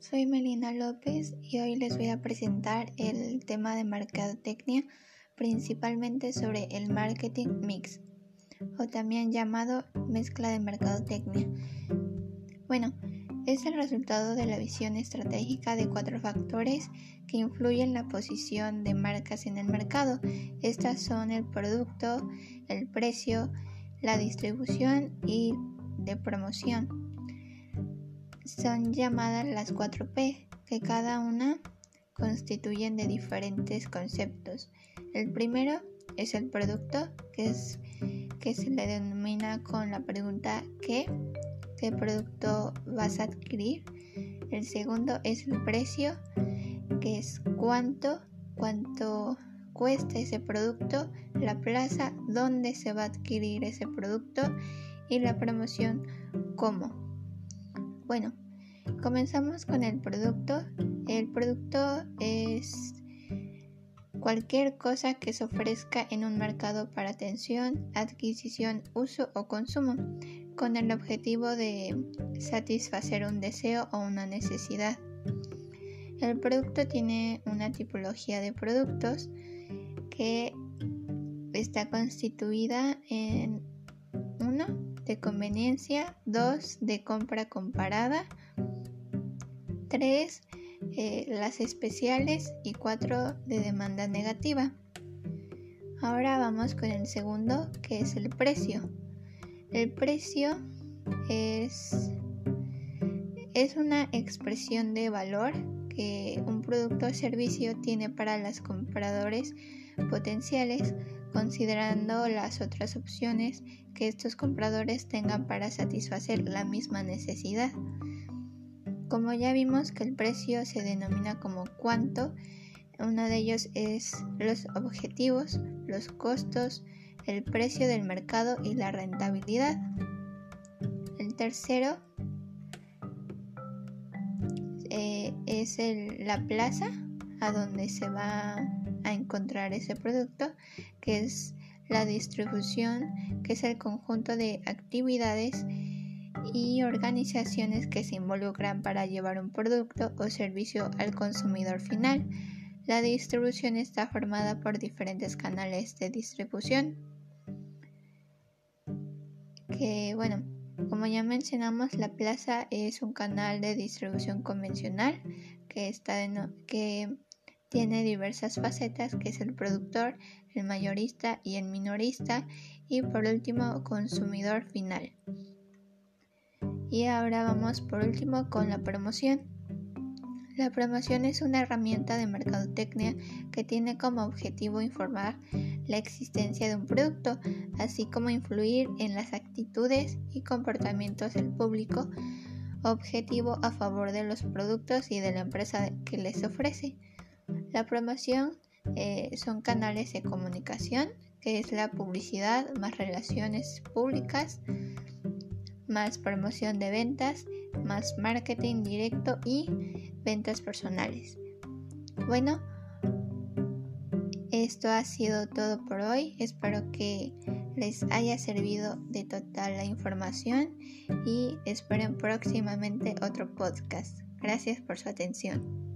soy Melina López y hoy les voy a presentar el tema de mercadotecnia, principalmente sobre el marketing mix, o también llamado mezcla de mercadotecnia. Bueno, es el resultado de la visión estratégica de cuatro factores que influyen en la posición de marcas en el mercado. Estas son el producto, el precio, la distribución y de promoción. Son llamadas las 4P, que cada una constituyen de diferentes conceptos. El primero es el producto, que, es, que se le denomina con la pregunta ¿qué? ¿Qué producto vas a adquirir? El segundo es el precio, que es cuánto, cuánto cuesta ese producto, la plaza donde se va a adquirir ese producto y la promoción cómo. Bueno, comenzamos con el producto. El producto es cualquier cosa que se ofrezca en un mercado para atención, adquisición, uso o consumo, con el objetivo de satisfacer un deseo o una necesidad. El producto tiene una tipología de productos que está constituida en 1 de conveniencia, 2 de compra comparada, 3 eh, las especiales y 4 de demanda negativa. Ahora vamos con el segundo que es el precio. El precio es, es una expresión de valor que un producto o servicio tiene para los compradores potenciales considerando las otras opciones que estos compradores tengan para satisfacer la misma necesidad. Como ya vimos que el precio se denomina como cuánto, uno de ellos es los objetivos, los costos, el precio del mercado y la rentabilidad. El tercero eh, es la plaza a donde se va a encontrar ese producto, que es la distribución, que es el conjunto de actividades y organizaciones que se involucran para llevar un producto o servicio al consumidor final. La distribución está formada por diferentes canales de distribución. Que bueno, como ya mencionamos, la plaza es un canal de distribución convencional que, está que tiene diversas facetas que es el productor, el mayorista y el minorista y por último consumidor final. Y ahora vamos por último con la promoción. La promoción es una herramienta de mercadotecnia que tiene como objetivo informar la existencia de un producto, así como influir en las actitudes y comportamientos del público objetivo a favor de los productos y de la empresa que les ofrece. La promoción eh, son canales de comunicación, que es la publicidad más relaciones públicas, más promoción de ventas, más marketing directo y ventas personales. Bueno, esto ha sido todo por hoy. Espero que les haya servido de total la información y esperen próximamente otro podcast. Gracias por su atención.